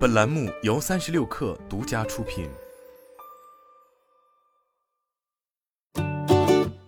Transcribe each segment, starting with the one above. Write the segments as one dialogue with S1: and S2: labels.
S1: 本栏目由三十六氪独家出品。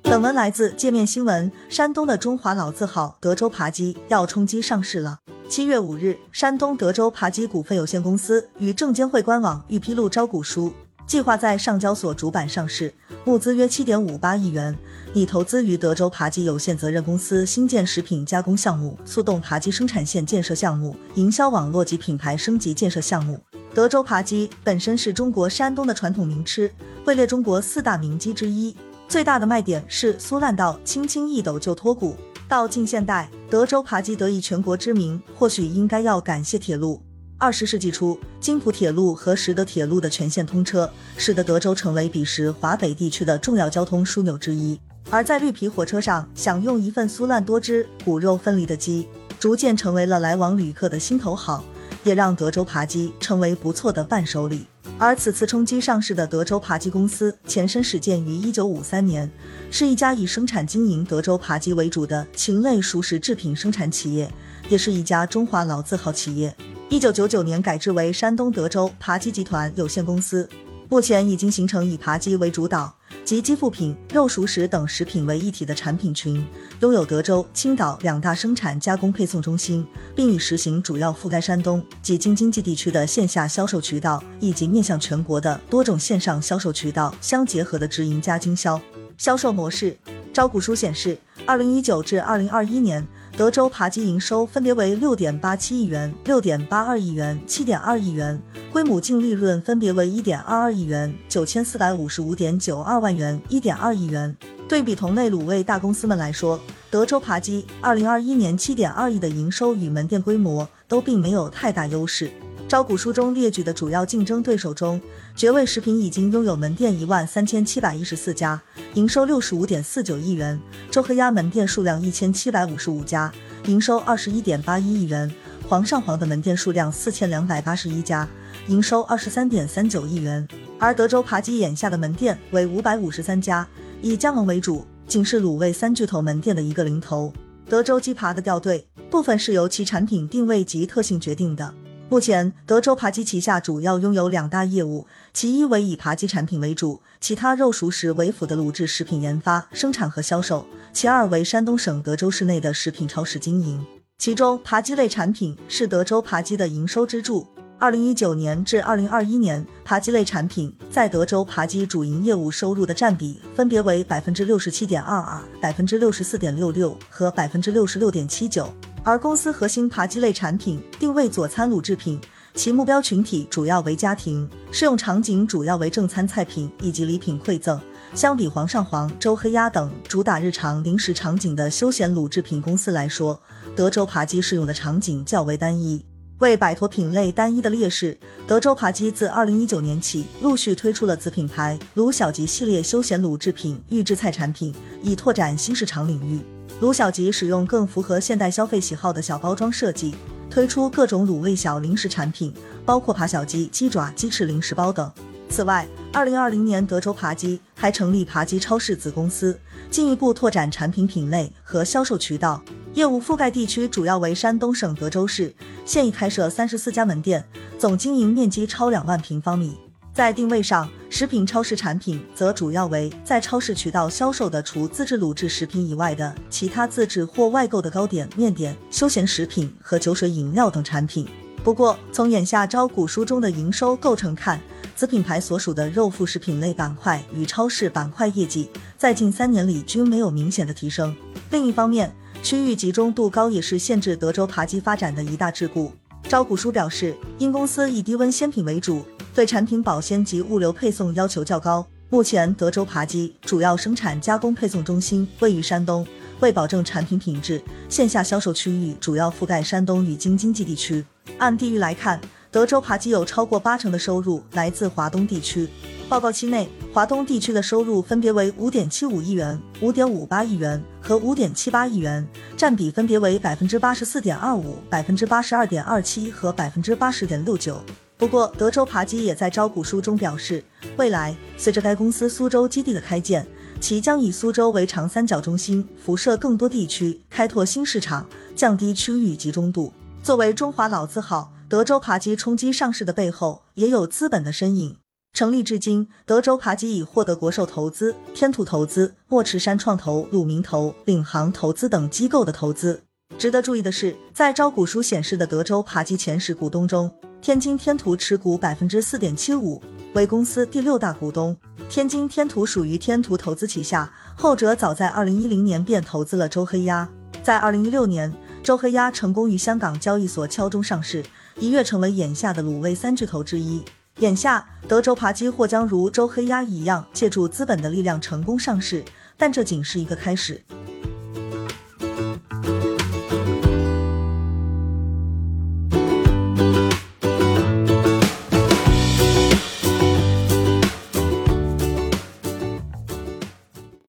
S2: 本文来自界面新闻。山东的中华老字号德州扒鸡要冲击上市了。七月五日，山东德州扒鸡股份有限公司与证监会官网预披露招股书。计划在上交所主板上市，募资约七点五八亿元，拟投资于德州扒鸡有限责任公司新建食品加工项目、速冻扒鸡生产线建设项目、营销网络及品牌升级建设项目。德州扒鸡本身是中国山东的传统名吃，位列中国四大名鸡之一。最大的卖点是酥烂到轻轻一抖就脱骨。到近现代，德州扒鸡得以全国知名，或许应该要感谢铁路。二十世纪初，津浦铁路和实德铁路的全线通车，使得德州成为彼时华北地区的重要交通枢纽之一。而在绿皮火车上享用一份酥烂多汁、骨肉分离的鸡，逐渐成为了来往旅客的心头好，也让德州扒鸡成为不错的伴手礼。而此次冲击上市的德州扒鸡公司，前身始建于一九五三年，是一家以生产经营德州扒鸡为主的禽类熟食制品生产企业，也是一家中华老字号企业。一九九九年改制为山东德州扒鸡集团有限公司，目前已经形成以扒鸡为主导及鸡副品、肉熟食等食品为一体的产品群，拥有德州、青岛两大生产加工配送中心，并已实行主要覆盖山东及京津冀地区的线下销售渠道，以及面向全国的多种线上销售渠道相结合的直营加经销销售模式。招股书显示，二零一九至二零二一年。德州扒鸡营收分别为六点八七亿元、六点八二亿元、七点二亿元，规模净利润分别为一点二二亿元、九千四百五十五点九二万元、一点二亿元。对比同类卤味大公司们来说，德州扒鸡二零二一年七点二亿的营收与门店规模都并没有太大优势。招股书中列举的主要竞争对手中，绝味食品已经拥有门店一万三千七百一十四家，营收六十五点四九亿元；周黑鸭门店数量一千七百五十五家，营收二十一点八一亿元；煌上煌的门店数量四千两百八十一家，营收二十三点三九亿元。而德州扒鸡眼下的门店为五百五十三家，以加盟为主，仅是卤味三巨头门店的一个零头。德州鸡扒的掉队，部分是由其产品定位及特性决定的。目前，德州扒鸡旗下主要拥有两大业务，其一为以扒鸡产品为主，其他肉熟食为辅的卤制食品研发、生产和销售；其二为山东省德州市内的食品超市经营。其中，扒鸡类产品是德州扒鸡的营收支柱。二零一九年至二零二一年，扒鸡类产品在德州扒鸡主营业务收入的占比分别为百分之六十七点二二、百分之六十四点六六和百分之六十六点七九。而公司核心扒鸡类产品定位佐餐卤制品，其目标群体主要为家庭，适用场景主要为正餐菜品以及礼品馈赠。相比煌上煌、周黑鸭等主打日常零食场景的休闲卤制品公司来说，德州扒鸡适用的场景较为单一。为摆脱品类单一的劣势，德州扒鸡自二零一九年起陆续推出了子品牌卤小吉系列休闲卤制品预制菜产品，以拓展新市场领域。卤小吉使用更符合现代消费喜好的小包装设计，推出各种卤味小零食产品，包括扒小鸡、鸡爪、鸡翅零食包等。此外，二零二零年德州扒鸡还成立扒鸡超市子公司，进一步拓展产品品类和销售渠道，业务覆盖地区主要为山东省德州市，现已开设三十四家门店，总经营面积超两万平方米。在定位上，食品超市产品则主要为在超市渠道销售的除自制卤制食品以外的其他自制或外购的糕点、面点、休闲食品和酒水饮料等产品。不过，从眼下招股书中的营收构成看，子品牌所属的肉副食品类板块与超市板块业绩在近三年里均没有明显的提升。另一方面，区域集中度高也是限制德州扒鸡发展的一大桎梏。招股书表示，因公司以低温鲜品为主。对产品保鲜及物流配送要求较高。目前，德州扒鸡主要生产加工配送中心位于山东。为保证产品品质，线下销售区域主要覆盖山东与京津冀地区。按地域来看，德州扒鸡有超过八成的收入来自华东地区。报告期内，华东地区的收入分别为五点七五亿元、五点五八亿元和五点七八亿元，占比分别为百分之八十四点二五、百分之八十二点二七和百分之八十点六九。不过，德州扒鸡也在招股书中表示，未来随着该公司苏州基地的开建，其将以苏州为长三角中心，辐射更多地区，开拓新市场，降低区域集中度。作为中华老字号。德州扒鸡冲击上市的背后也有资本的身影。成立至今，德州扒鸡已获得国寿投资、天图投资、莫池山创投、鲁明投、领航投资等机构的投资。值得注意的是，在招股书显示的德州扒鸡前十股东中，天津天图持股百分之四点七五，为公司第六大股东。天津天图属于天图投资旗下，后者早在二零一零年便投资了周黑鸭。在二零一六年，周黑鸭成功于香港交易所敲钟上市，一跃成为眼下的卤味三巨头之一。眼下，德州扒鸡或将如周黑鸭一样，借助资本的力量成功上市，但这仅是一个开始。